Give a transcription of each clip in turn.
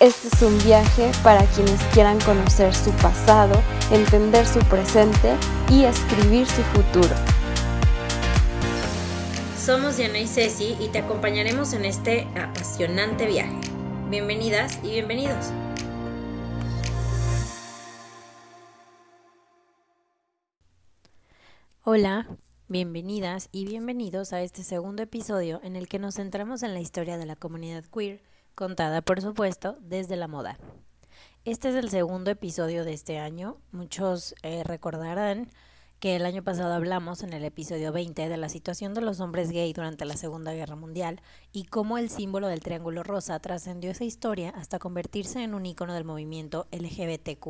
Este es un viaje para quienes quieran conocer su pasado, entender su presente y escribir su futuro. Somos Diana y Ceci y te acompañaremos en este apasionante viaje. Bienvenidas y bienvenidos. Hola, bienvenidas y bienvenidos a este segundo episodio en el que nos centramos en la historia de la comunidad queer contada por supuesto desde la moda. Este es el segundo episodio de este año. Muchos eh, recordarán que el año pasado hablamos en el episodio 20 de la situación de los hombres gay durante la Segunda Guerra Mundial y cómo el símbolo del Triángulo Rosa trascendió esa historia hasta convertirse en un icono del movimiento LGBTQ.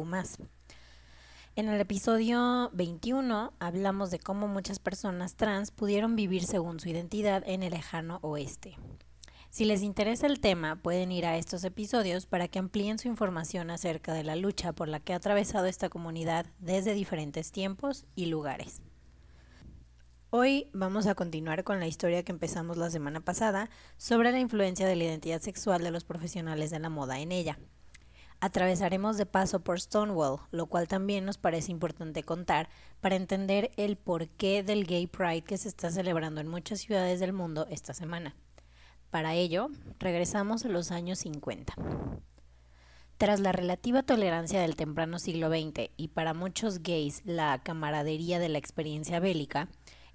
En el episodio 21 hablamos de cómo muchas personas trans pudieron vivir según su identidad en el lejano oeste. Si les interesa el tema, pueden ir a estos episodios para que amplíen su información acerca de la lucha por la que ha atravesado esta comunidad desde diferentes tiempos y lugares. Hoy vamos a continuar con la historia que empezamos la semana pasada sobre la influencia de la identidad sexual de los profesionales de la moda en ella. Atravesaremos de paso por Stonewall, lo cual también nos parece importante contar para entender el porqué del Gay Pride que se está celebrando en muchas ciudades del mundo esta semana. Para ello, regresamos a los años 50. Tras la relativa tolerancia del temprano siglo XX y para muchos gays la camaradería de la experiencia bélica,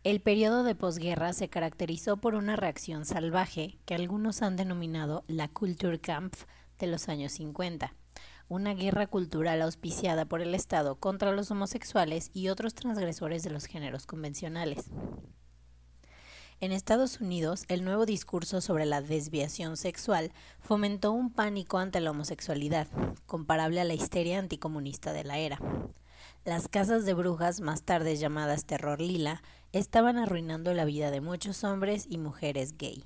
el periodo de posguerra se caracterizó por una reacción salvaje que algunos han denominado la Kulturkampf de los años 50, una guerra cultural auspiciada por el Estado contra los homosexuales y otros transgresores de los géneros convencionales. En Estados Unidos, el nuevo discurso sobre la desviación sexual fomentó un pánico ante la homosexualidad, comparable a la histeria anticomunista de la era. Las casas de brujas, más tarde llamadas Terror Lila, estaban arruinando la vida de muchos hombres y mujeres gay.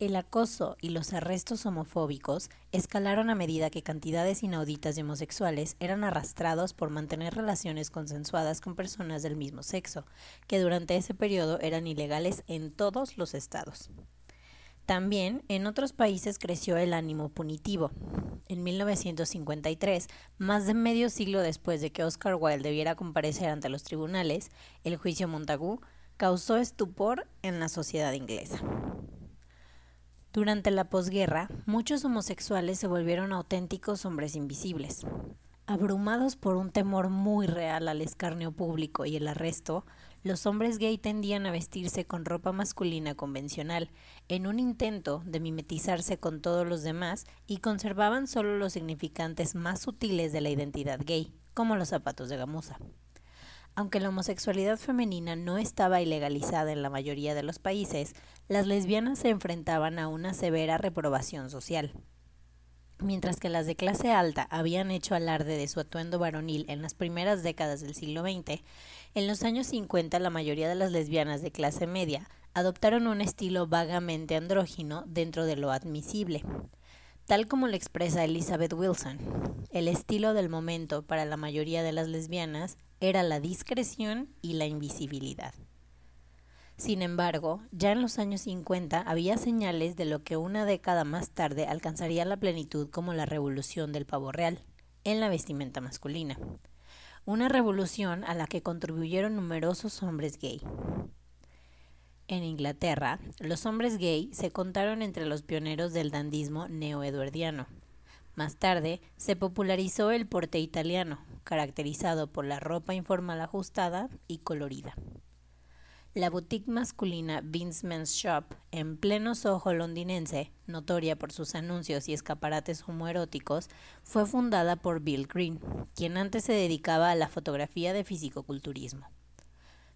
El acoso y los arrestos homofóbicos escalaron a medida que cantidades inauditas de homosexuales eran arrastrados por mantener relaciones consensuadas con personas del mismo sexo, que durante ese periodo eran ilegales en todos los estados. También en otros países creció el ánimo punitivo. En 1953, más de medio siglo después de que Oscar Wilde debiera comparecer ante los tribunales, el juicio Montagu causó estupor en la sociedad inglesa. Durante la posguerra, muchos homosexuales se volvieron auténticos hombres invisibles. Abrumados por un temor muy real al escarnio público y el arresto, los hombres gay tendían a vestirse con ropa masculina convencional, en un intento de mimetizarse con todos los demás y conservaban solo los significantes más sutiles de la identidad gay, como los zapatos de gamuza. Aunque la homosexualidad femenina no estaba ilegalizada en la mayoría de los países, las lesbianas se enfrentaban a una severa reprobación social. Mientras que las de clase alta habían hecho alarde de su atuendo varonil en las primeras décadas del siglo XX, en los años 50 la mayoría de las lesbianas de clase media adoptaron un estilo vagamente andrógino dentro de lo admisible. Tal como lo expresa Elizabeth Wilson, el estilo del momento para la mayoría de las lesbianas era la discreción y la invisibilidad. Sin embargo, ya en los años 50 había señales de lo que una década más tarde alcanzaría la plenitud como la revolución del pavo real, en la vestimenta masculina. Una revolución a la que contribuyeron numerosos hombres gay. En Inglaterra, los hombres gay se contaron entre los pioneros del dandismo neoeduardiano. Más tarde, se popularizó el porte italiano, caracterizado por la ropa informal ajustada y colorida. La boutique masculina Vince Men's Shop, en pleno Soho londinense, notoria por sus anuncios y escaparates homoeróticos, fue fundada por Bill Green, quien antes se dedicaba a la fotografía de fisicoculturismo.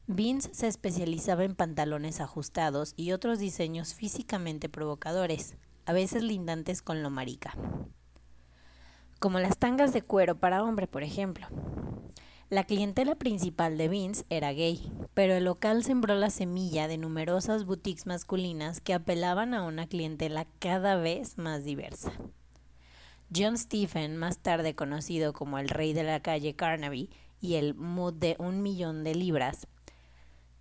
Vince se especializaba en pantalones ajustados y otros diseños físicamente provocadores, a veces lindantes con lo marica. Como las tangas de cuero para hombre, por ejemplo. La clientela principal de Vince era gay, pero el local sembró la semilla de numerosas boutiques masculinas que apelaban a una clientela cada vez más diversa. John Stephen, más tarde conocido como el rey de la calle Carnaby y el mood de un millón de libras,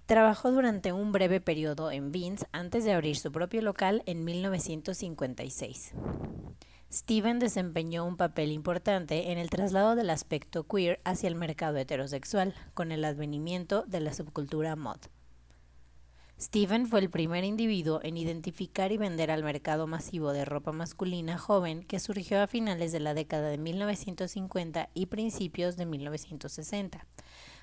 trabajó durante un breve periodo en Vince antes de abrir su propio local en 1956. Steven desempeñó un papel importante en el traslado del aspecto queer hacia el mercado heterosexual, con el advenimiento de la subcultura mod. Steven fue el primer individuo en identificar y vender al mercado masivo de ropa masculina joven que surgió a finales de la década de 1950 y principios de 1960.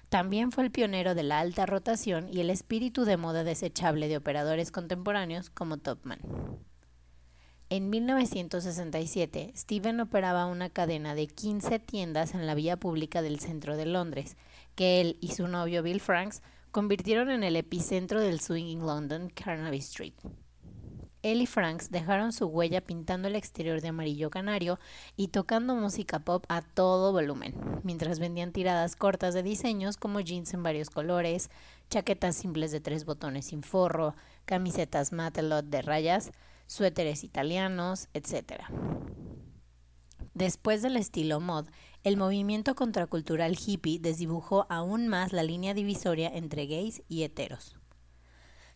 También fue el pionero de la alta rotación y el espíritu de moda desechable de operadores contemporáneos como Topman. En 1967, Steven operaba una cadena de 15 tiendas en la vía pública del centro de Londres, que él y su novio Bill Franks convirtieron en el epicentro del swinging London, Carnaby Street. Él y Franks dejaron su huella pintando el exterior de amarillo canario y tocando música pop a todo volumen, mientras vendían tiradas cortas de diseños como jeans en varios colores, chaquetas simples de tres botones sin forro, camisetas matelot de rayas, suéteres italianos, etc. Después del estilo mod, el movimiento contracultural hippie desdibujó aún más la línea divisoria entre gays y heteros.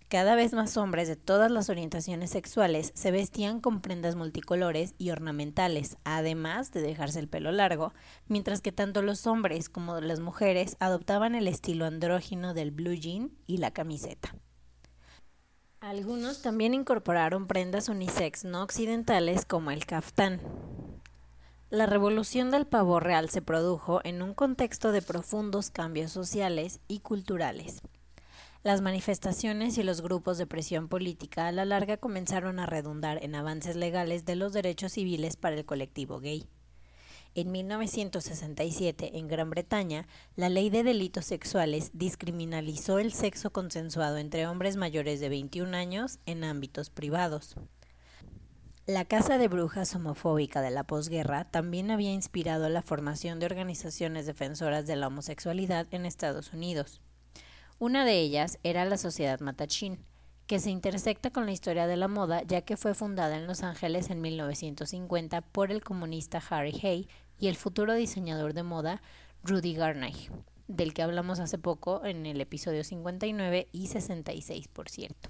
Cada vez más hombres de todas las orientaciones sexuales se vestían con prendas multicolores y ornamentales, además de dejarse el pelo largo, mientras que tanto los hombres como las mujeres adoptaban el estilo andrógino del blue jean y la camiseta. Algunos también incorporaron prendas unisex no occidentales como el kaftán. La revolución del pavo real se produjo en un contexto de profundos cambios sociales y culturales. Las manifestaciones y los grupos de presión política a la larga comenzaron a redundar en avances legales de los derechos civiles para el colectivo gay. En 1967, en Gran Bretaña, la ley de delitos sexuales discriminalizó el sexo consensuado entre hombres mayores de 21 años en ámbitos privados. La Casa de Brujas homofóbica de la posguerra también había inspirado la formación de organizaciones defensoras de la homosexualidad en Estados Unidos. Una de ellas era la Sociedad Matachín, que se intersecta con la historia de la moda ya que fue fundada en Los Ángeles en 1950 por el comunista Harry Hay y el futuro diseñador de moda Rudy Garnay, del que hablamos hace poco en el episodio 59 y 66, por cierto.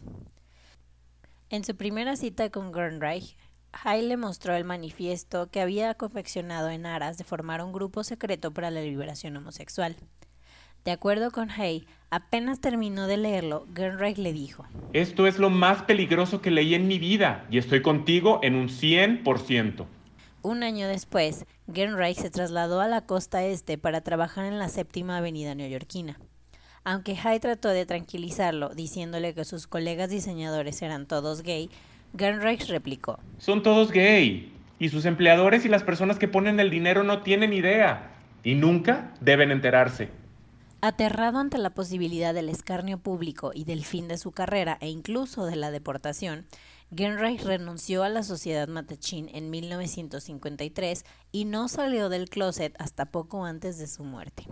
En su primera cita con Garnay, Hay le mostró el manifiesto que había confeccionado en aras de formar un grupo secreto para la liberación homosexual. De acuerdo con Hay, apenas terminó de leerlo, Gernreich le dijo: Esto es lo más peligroso que leí en mi vida y estoy contigo en un 100%. Un año después, Gernreich se trasladó a la costa este para trabajar en la séptima avenida neoyorquina. Aunque Hay trató de tranquilizarlo, diciéndole que sus colegas diseñadores eran todos gay, Gernreich replicó: Son todos gay, y sus empleadores y las personas que ponen el dinero no tienen idea, y nunca deben enterarse. Aterrado ante la posibilidad del escarnio público y del fin de su carrera e incluso de la deportación, Genreich renunció a la sociedad Matachín en 1953 y no salió del closet hasta poco antes de su muerte.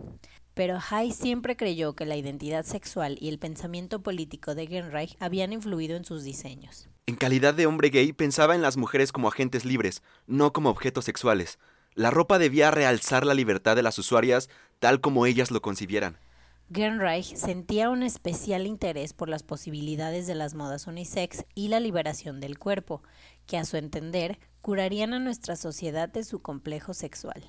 Pero Hay siempre creyó que la identidad sexual y el pensamiento político de Genreich habían influido en sus diseños. En calidad de hombre gay pensaba en las mujeres como agentes libres, no como objetos sexuales. La ropa debía realzar la libertad de las usuarias tal como ellas lo concibieran. Gernreich sentía un especial interés por las posibilidades de las modas unisex y la liberación del cuerpo, que a su entender curarían a nuestra sociedad de su complejo sexual.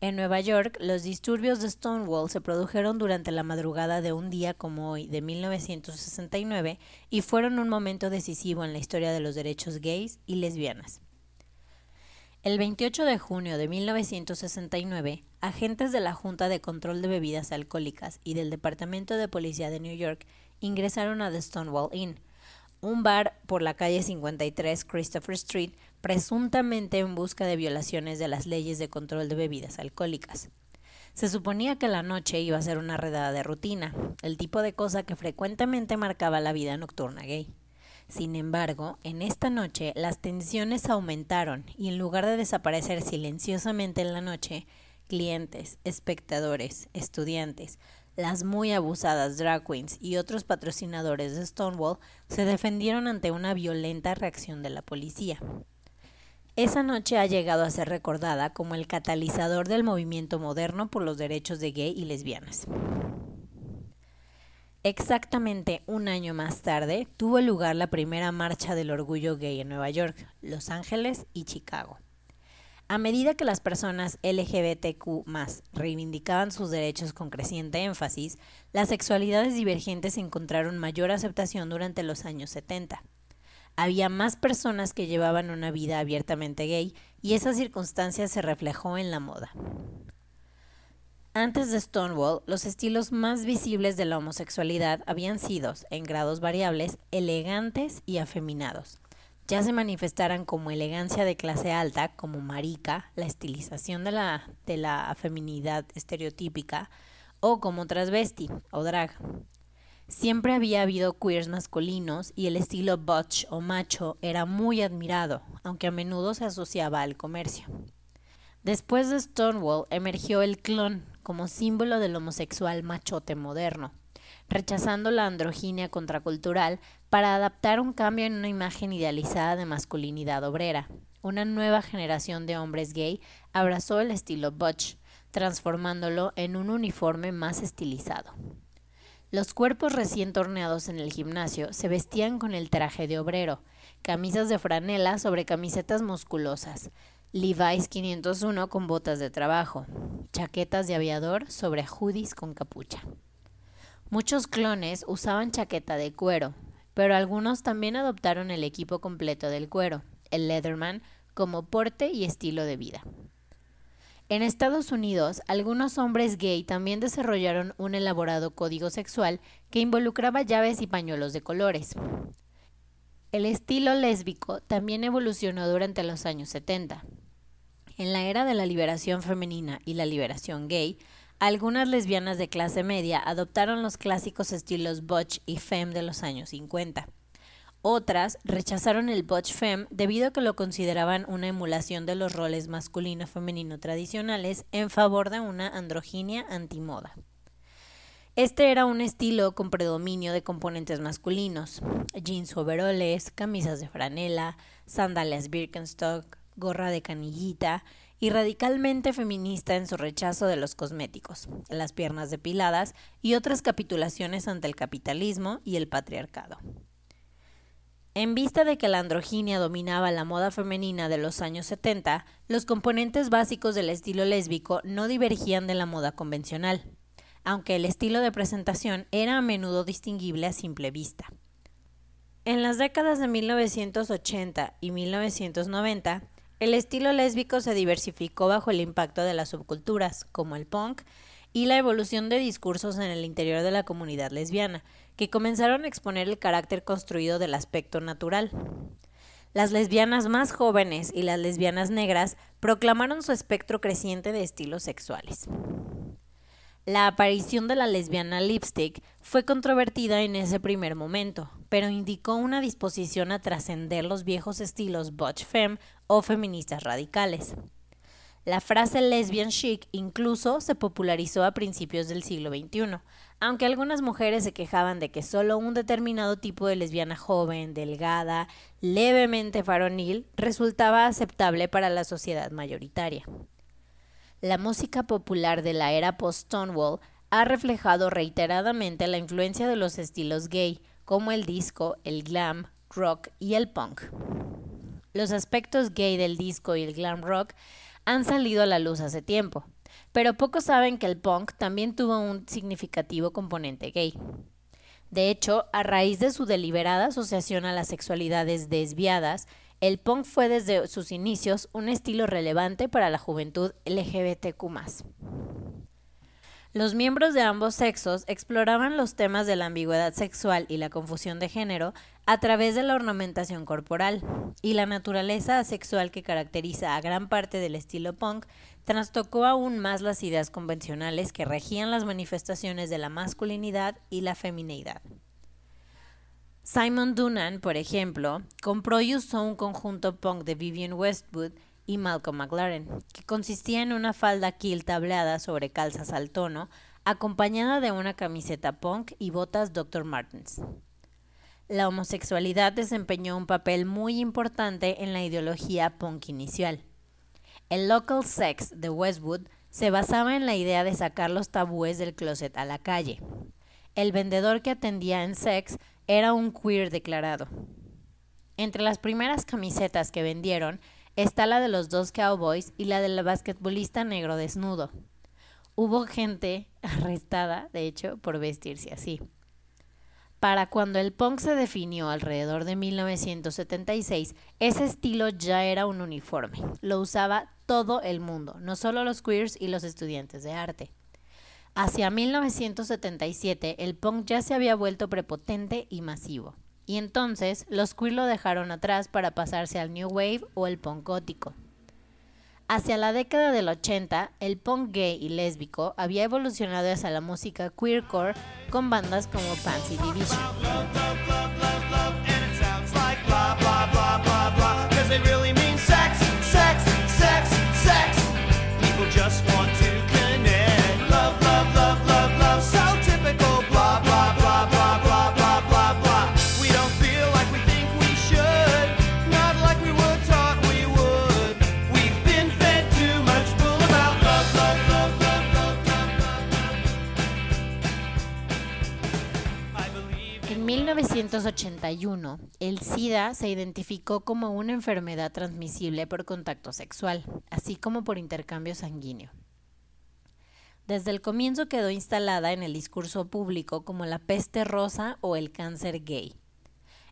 En Nueva York, los disturbios de Stonewall se produjeron durante la madrugada de un día como hoy de 1969 y fueron un momento decisivo en la historia de los derechos gays y lesbianas. El 28 de junio de 1969, agentes de la Junta de Control de Bebidas Alcohólicas y del Departamento de Policía de New York ingresaron a The Stonewall Inn, un bar por la calle 53 Christopher Street, presuntamente en busca de violaciones de las leyes de control de bebidas alcohólicas. Se suponía que la noche iba a ser una redada de rutina, el tipo de cosa que frecuentemente marcaba la vida nocturna gay. Sin embargo, en esta noche las tensiones aumentaron y en lugar de desaparecer silenciosamente en la noche, clientes, espectadores, estudiantes, las muy abusadas drag queens y otros patrocinadores de Stonewall se defendieron ante una violenta reacción de la policía. Esa noche ha llegado a ser recordada como el catalizador del movimiento moderno por los derechos de gay y lesbianas. Exactamente un año más tarde tuvo lugar la primera marcha del orgullo gay en Nueva York, Los Ángeles y Chicago. A medida que las personas LGBTQ reivindicaban sus derechos con creciente énfasis, las sexualidades divergentes encontraron mayor aceptación durante los años 70. Había más personas que llevaban una vida abiertamente gay y esa circunstancia se reflejó en la moda. Antes de Stonewall, los estilos más visibles de la homosexualidad habían sido, en grados variables, elegantes y afeminados. Ya se manifestaran como elegancia de clase alta, como marica, la estilización de la, de la estereotípica, o como transvesti o drag. Siempre había habido queers masculinos y el estilo butch o macho era muy admirado, aunque a menudo se asociaba al comercio. Después de Stonewall emergió el clon como símbolo del homosexual machote moderno, rechazando la androginia contracultural para adaptar un cambio en una imagen idealizada de masculinidad obrera. Una nueva generación de hombres gay abrazó el estilo butch, transformándolo en un uniforme más estilizado. Los cuerpos recién torneados en el gimnasio se vestían con el traje de obrero, camisas de franela sobre camisetas musculosas, Levi's 501 con botas de trabajo, chaquetas de aviador sobre hoodies con capucha. Muchos clones usaban chaqueta de cuero, pero algunos también adoptaron el equipo completo del cuero, el Leatherman, como porte y estilo de vida. En Estados Unidos, algunos hombres gay también desarrollaron un elaborado código sexual que involucraba llaves y pañuelos de colores. El estilo lésbico también evolucionó durante los años 70. En la era de la liberación femenina y la liberación gay, algunas lesbianas de clase media adoptaron los clásicos estilos butch y femme de los años 50. Otras rechazaron el butch femme debido a que lo consideraban una emulación de los roles masculino-femenino tradicionales en favor de una androginia antimoda. Este era un estilo con predominio de componentes masculinos, jeans overoles, camisas de franela, sandalias Birkenstock, gorra de canillita y radicalmente feminista en su rechazo de los cosméticos, las piernas depiladas y otras capitulaciones ante el capitalismo y el patriarcado. En vista de que la androginia dominaba la moda femenina de los años 70, los componentes básicos del estilo lésbico no divergían de la moda convencional aunque el estilo de presentación era a menudo distinguible a simple vista. En las décadas de 1980 y 1990, el estilo lésbico se diversificó bajo el impacto de las subculturas, como el punk, y la evolución de discursos en el interior de la comunidad lesbiana, que comenzaron a exponer el carácter construido del aspecto natural. Las lesbianas más jóvenes y las lesbianas negras proclamaron su espectro creciente de estilos sexuales. La aparición de la lesbiana lipstick fue controvertida en ese primer momento, pero indicó una disposición a trascender los viejos estilos butch femme o feministas radicales. La frase lesbian chic incluso se popularizó a principios del siglo XXI, aunque algunas mujeres se quejaban de que solo un determinado tipo de lesbiana joven, delgada, levemente varonil, resultaba aceptable para la sociedad mayoritaria. La música popular de la era post-Stonewall ha reflejado reiteradamente la influencia de los estilos gay, como el disco, el glam, rock y el punk. Los aspectos gay del disco y el glam rock han salido a la luz hace tiempo, pero pocos saben que el punk también tuvo un significativo componente gay. De hecho, a raíz de su deliberada asociación a las sexualidades desviadas, el punk fue desde sus inicios un estilo relevante para la juventud LGBTQ. Los miembros de ambos sexos exploraban los temas de la ambigüedad sexual y la confusión de género a través de la ornamentación corporal, y la naturaleza asexual que caracteriza a gran parte del estilo punk trastocó aún más las ideas convencionales que regían las manifestaciones de la masculinidad y la femineidad. Simon Dunan, por ejemplo, compró y usó un conjunto punk de Vivian Westwood y Malcolm McLaren, que consistía en una falda kill tableada sobre calzas al tono, acompañada de una camiseta punk y botas Dr. Martens. La homosexualidad desempeñó un papel muy importante en la ideología punk inicial. El local sex de Westwood se basaba en la idea de sacar los tabúes del closet a la calle. El vendedor que atendía en sex era un queer declarado. Entre las primeras camisetas que vendieron está la de los dos cowboys y la del basquetbolista negro desnudo. Hubo gente arrestada, de hecho, por vestirse así. Para cuando el punk se definió alrededor de 1976, ese estilo ya era un uniforme. Lo usaba todo el mundo, no solo los queers y los estudiantes de arte. Hacia 1977 el punk ya se había vuelto prepotente y masivo, y entonces los queer lo dejaron atrás para pasarse al new wave o el punk gótico. Hacia la década del 80, el punk gay y lésbico había evolucionado hacia la música queercore con bandas como Pansy Division. 1981, el SIDA se identificó como una enfermedad transmisible por contacto sexual, así como por intercambio sanguíneo. Desde el comienzo quedó instalada en el discurso público como la peste rosa o el cáncer gay.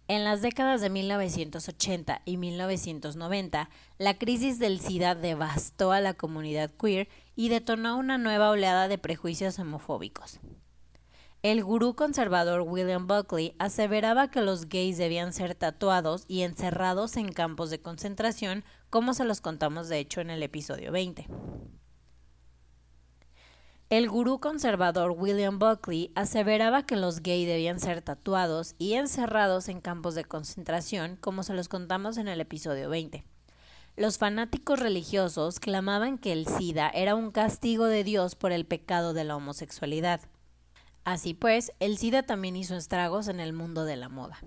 En las décadas de 1980 y 1990, la crisis del SIDA devastó a la comunidad queer y detonó una nueva oleada de prejuicios homofóbicos. El gurú conservador William Buckley aseveraba que los gays debían ser tatuados y encerrados en campos de concentración, como se los contamos de hecho en el episodio 20. El gurú conservador William Buckley aseveraba que los gays debían ser tatuados y encerrados en campos de concentración, como se los contamos en el episodio 20. Los fanáticos religiosos clamaban que el SIDA era un castigo de Dios por el pecado de la homosexualidad. Así pues, el SIDA también hizo estragos en el mundo de la moda.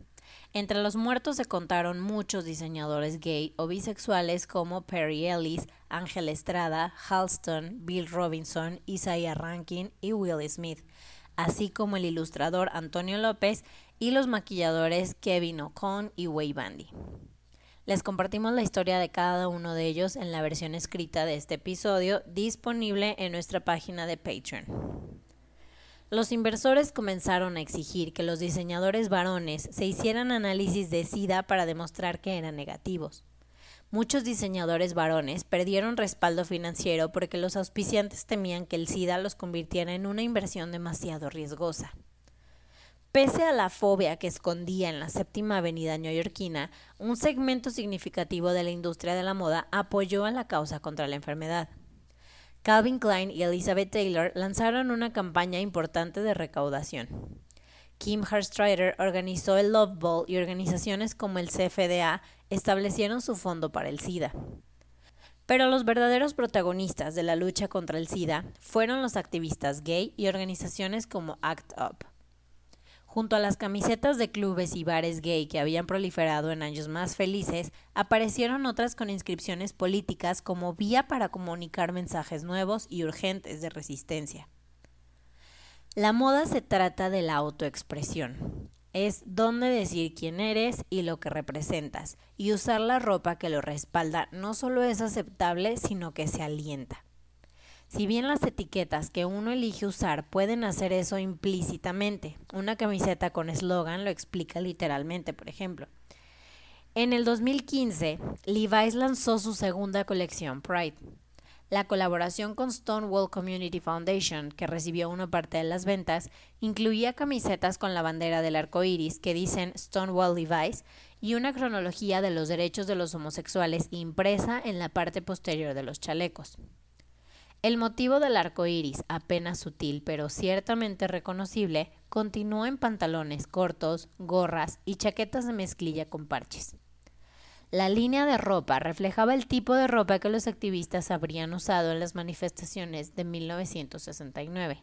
Entre los muertos se contaron muchos diseñadores gay o bisexuales como Perry Ellis, Ángel Estrada, Halston, Bill Robinson, Isaiah Rankin y Will Smith, así como el ilustrador Antonio López y los maquilladores Kevin O'Con y Way Bandy. Les compartimos la historia de cada uno de ellos en la versión escrita de este episodio disponible en nuestra página de Patreon. Los inversores comenzaron a exigir que los diseñadores varones se hicieran análisis de SIDA para demostrar que eran negativos. Muchos diseñadores varones perdieron respaldo financiero porque los auspiciantes temían que el SIDA los convirtiera en una inversión demasiado riesgosa. Pese a la fobia que escondía en la séptima avenida neoyorquina, un segmento significativo de la industria de la moda apoyó a la causa contra la enfermedad. Calvin Klein y Elizabeth Taylor lanzaron una campaña importante de recaudación. Kim Harstrider organizó el Love Ball y organizaciones como el CFDA establecieron su fondo para el SIDA. Pero los verdaderos protagonistas de la lucha contra el SIDA fueron los activistas gay y organizaciones como ACT UP. Junto a las camisetas de clubes y bares gay que habían proliferado en años más felices, aparecieron otras con inscripciones políticas como vía para comunicar mensajes nuevos y urgentes de resistencia. La moda se trata de la autoexpresión. Es dónde decir quién eres y lo que representas, y usar la ropa que lo respalda no solo es aceptable, sino que se alienta. Si bien las etiquetas que uno elige usar pueden hacer eso implícitamente, una camiseta con eslogan lo explica literalmente, por ejemplo. En el 2015, Levi's lanzó su segunda colección, Pride. La colaboración con Stonewall Community Foundation, que recibió una parte de las ventas, incluía camisetas con la bandera del arco iris que dicen Stonewall Levi's y una cronología de los derechos de los homosexuales impresa en la parte posterior de los chalecos. El motivo del arco iris, apenas sutil pero ciertamente reconocible, continuó en pantalones cortos, gorras y chaquetas de mezclilla con parches. La línea de ropa reflejaba el tipo de ropa que los activistas habrían usado en las manifestaciones de 1969.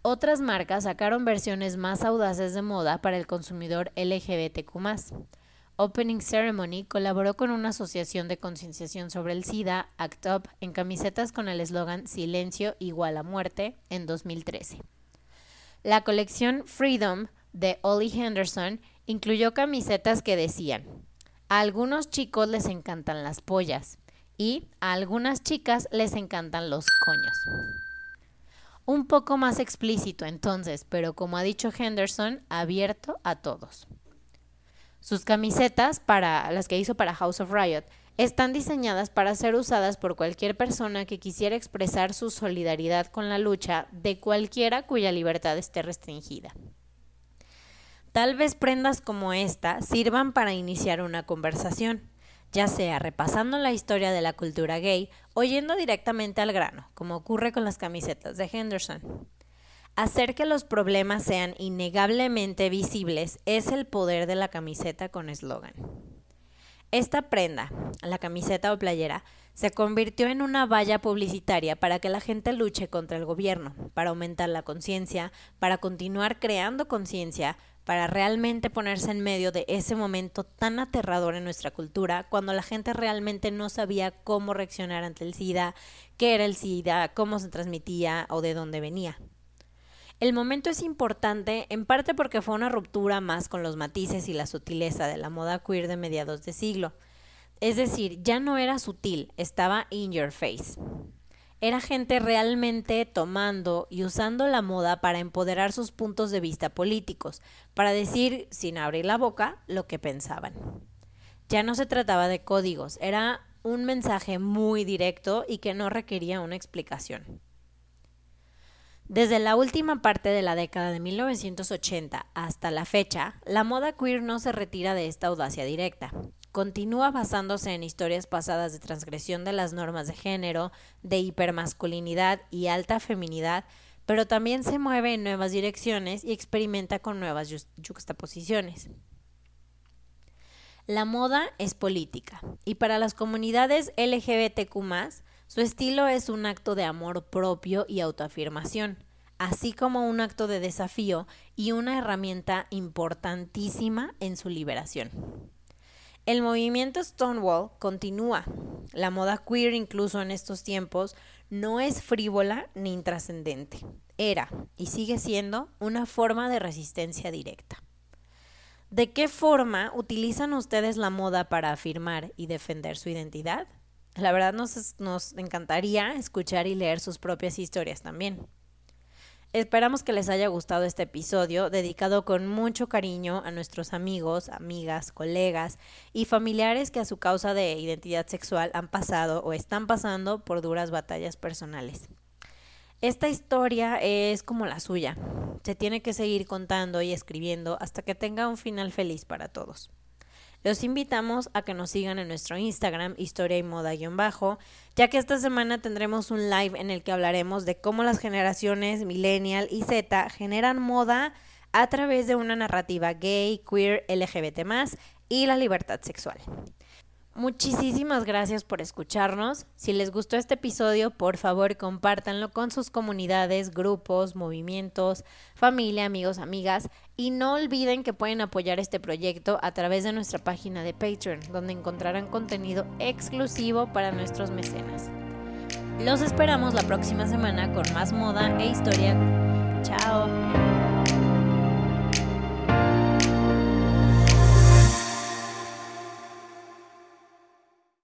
Otras marcas sacaron versiones más audaces de moda para el consumidor LGBTQ. Opening Ceremony colaboró con una asociación de concienciación sobre el SIDA, ACT UP, en camisetas con el eslogan Silencio igual a muerte en 2013. La colección Freedom de Ollie Henderson incluyó camisetas que decían a algunos chicos les encantan las pollas y a algunas chicas les encantan los coños. Un poco más explícito entonces, pero como ha dicho Henderson, abierto a todos. Sus camisetas, para las que hizo para House of Riot, están diseñadas para ser usadas por cualquier persona que quisiera expresar su solidaridad con la lucha de cualquiera cuya libertad esté restringida. Tal vez prendas como esta sirvan para iniciar una conversación, ya sea repasando la historia de la cultura gay o yendo directamente al grano, como ocurre con las camisetas de Henderson. Hacer que los problemas sean innegablemente visibles es el poder de la camiseta con eslogan. Esta prenda, la camiseta o playera, se convirtió en una valla publicitaria para que la gente luche contra el gobierno, para aumentar la conciencia, para continuar creando conciencia, para realmente ponerse en medio de ese momento tan aterrador en nuestra cultura, cuando la gente realmente no sabía cómo reaccionar ante el SIDA, qué era el SIDA, cómo se transmitía o de dónde venía. El momento es importante en parte porque fue una ruptura más con los matices y la sutileza de la moda queer de mediados de siglo. Es decir, ya no era sutil, estaba in your face era gente realmente tomando y usando la moda para empoderar sus puntos de vista políticos, para decir, sin abrir la boca, lo que pensaban. Ya no se trataba de códigos, era un mensaje muy directo y que no requería una explicación. Desde la última parte de la década de 1980 hasta la fecha, la moda queer no se retira de esta audacia directa continúa basándose en historias pasadas de transgresión de las normas de género, de hipermasculinidad y alta feminidad, pero también se mueve en nuevas direcciones y experimenta con nuevas juxtaposiciones. La moda es política y para las comunidades LGBTQ su estilo es un acto de amor propio y autoafirmación, así como un acto de desafío y una herramienta importantísima en su liberación. El movimiento Stonewall continúa. La moda queer, incluso en estos tiempos, no es frívola ni intrascendente. Era y sigue siendo una forma de resistencia directa. ¿De qué forma utilizan ustedes la moda para afirmar y defender su identidad? La verdad nos, encantaría escuchar y leer sus propias historias también. Esperamos que les haya gustado este episodio dedicado con mucho cariño a nuestros amigos, amigas, colegas y familiares que a su causa de identidad sexual han pasado o están pasando por duras batallas personales. Esta historia es como la suya. Se tiene que seguir contando y escribiendo hasta que tenga un final feliz para todos. Los invitamos a que nos sigan en nuestro Instagram, historia y moda-bajo, ya que esta semana tendremos un live en el que hablaremos de cómo las generaciones millennial y Z generan moda a través de una narrativa gay, queer, LGBT y la libertad sexual. Muchísimas gracias por escucharnos. Si les gustó este episodio, por favor compártanlo con sus comunidades, grupos, movimientos, familia, amigos, amigas. Y no olviden que pueden apoyar este proyecto a través de nuestra página de Patreon, donde encontrarán contenido exclusivo para nuestros mecenas. Los esperamos la próxima semana con más moda e historia. Chao.